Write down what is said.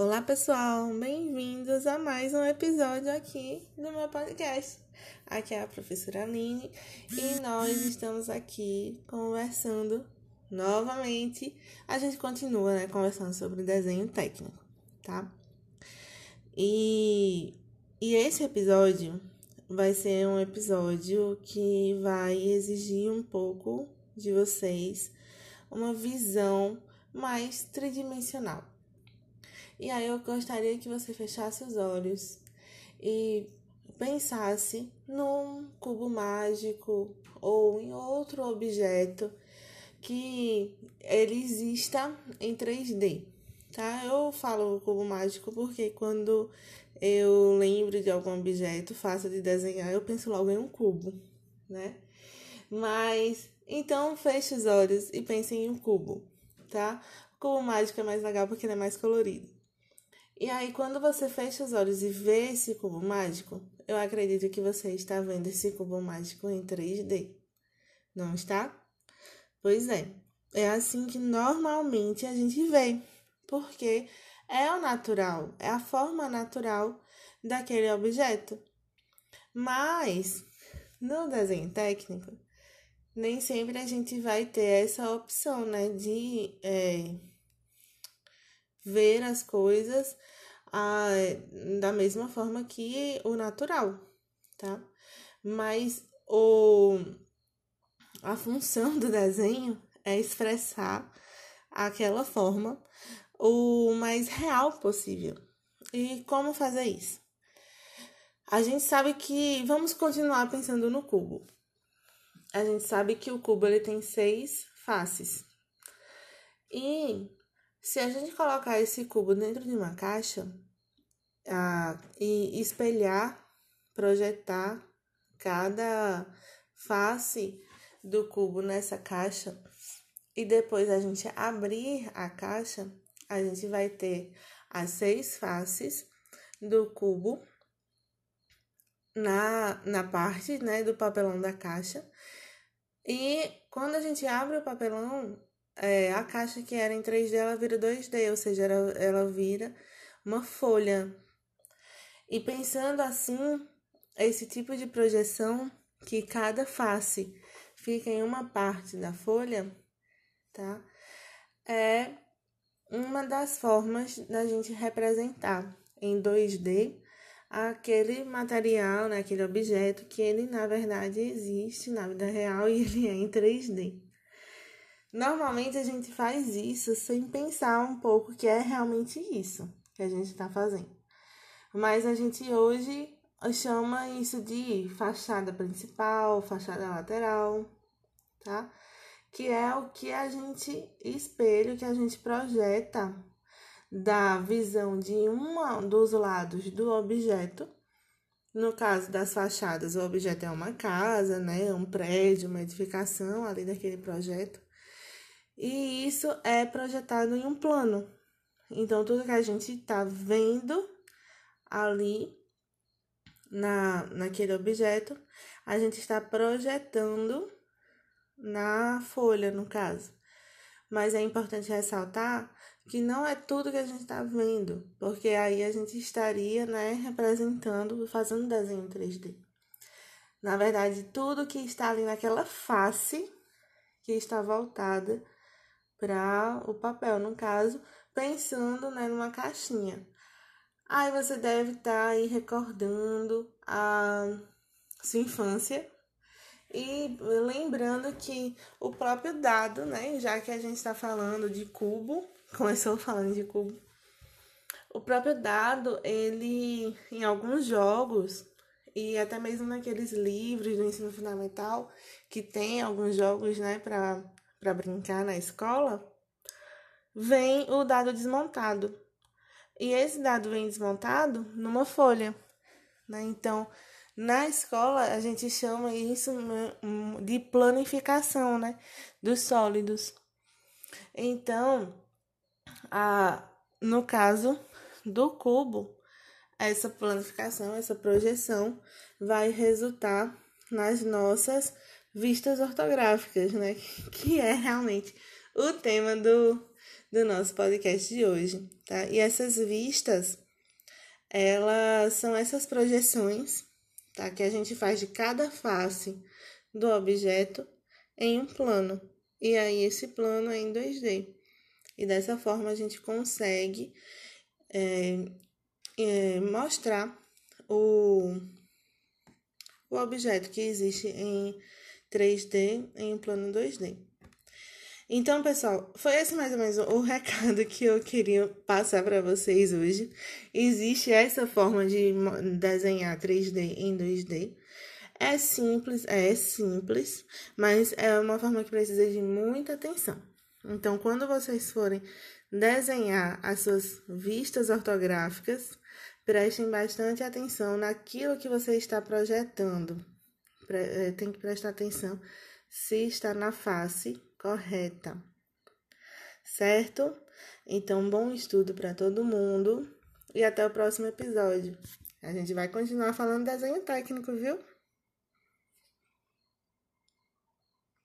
Olá, pessoal, bem-vindos a mais um episódio aqui do meu podcast. Aqui é a professora Aline e nós estamos aqui conversando novamente. A gente continua, né, conversando sobre desenho técnico, tá? E, e esse episódio vai ser um episódio que vai exigir um pouco de vocês uma visão mais tridimensional e aí eu gostaria que você fechasse os olhos e pensasse num cubo mágico ou em outro objeto que ele exista em 3D, tá? Eu falo cubo mágico porque quando eu lembro de algum objeto fácil de desenhar, eu penso logo em um cubo, né? Mas então feche os olhos e pense em um cubo, tá? O cubo mágico é mais legal porque ele é mais colorido. E aí, quando você fecha os olhos e vê esse cubo mágico, eu acredito que você está vendo esse cubo mágico em 3D. Não está? Pois é. É assim que normalmente a gente vê, porque é o natural, é a forma natural daquele objeto. Mas no desenho técnico, nem sempre a gente vai ter essa opção, né, de é, ver as coisas ah, da mesma forma que o natural, tá? Mas o, a função do desenho é expressar aquela forma o mais real possível. E como fazer isso? A gente sabe que vamos continuar pensando no cubo. A gente sabe que o cubo ele tem seis faces. E se a gente colocar esse cubo dentro de uma caixa ah, e espelhar, projetar cada face do cubo nessa caixa e depois a gente abrir a caixa, a gente vai ter as seis faces do cubo na, na parte né, do papelão da caixa. E quando a gente abre o papelão, é, a caixa que era em 3D, ela vira 2D, ou seja, ela, ela vira uma folha. E pensando assim, esse tipo de projeção, que cada face fica em uma parte da folha, tá? É uma das formas da gente representar em 2D aquele material, né, aquele objeto que ele na verdade existe na vida real e ele é em 3D. Normalmente a gente faz isso sem pensar um pouco que é realmente isso que a gente está fazendo. Mas a gente hoje chama isso de fachada principal, fachada lateral, tá? Que é o que a gente espelha, que a gente projeta da visão de um dos lados do objeto. No caso das fachadas, o objeto é uma casa, né? Um prédio, uma edificação ali daquele projeto. E isso é projetado em um plano. Então, tudo que a gente está vendo ali na, naquele objeto, a gente está projetando na folha, no caso. Mas é importante ressaltar que não é tudo que a gente está vendo, porque aí a gente estaria né, representando, fazendo desenho em 3D. Na verdade, tudo que está ali naquela face que está voltada para o papel, no caso, pensando né, numa caixinha. Aí você deve estar tá aí recordando a sua infância e lembrando que o próprio dado, né, já que a gente está falando de cubo, começou falando de cubo, o próprio dado, ele em alguns jogos e até mesmo naqueles livros do ensino fundamental que tem alguns jogos, né, para para brincar na escola, vem o dado desmontado. E esse dado vem desmontado numa folha. Né? Então, na escola, a gente chama isso de planificação né? dos sólidos. Então, a, no caso do cubo, essa planificação, essa projeção vai resultar nas nossas vistas ortográficas, né? Que é realmente o tema do, do nosso podcast de hoje, tá? E essas vistas, elas são essas projeções, tá? Que a gente faz de cada face do objeto em um plano. E aí esse plano é em 2D. E dessa forma a gente consegue é, é, mostrar o, o objeto que existe em 3D em um plano 2D. Então, pessoal, foi esse mais ou menos o recado que eu queria passar para vocês hoje. Existe essa forma de desenhar 3D em 2D. É simples, é simples, mas é uma forma que precisa de muita atenção. Então, quando vocês forem desenhar as suas vistas ortográficas, prestem bastante atenção naquilo que você está projetando. Eh, tem que prestar atenção se está na face correta. Certo? Então, bom estudo para todo mundo e até o próximo episódio. A gente vai continuar falando desenho técnico, viu?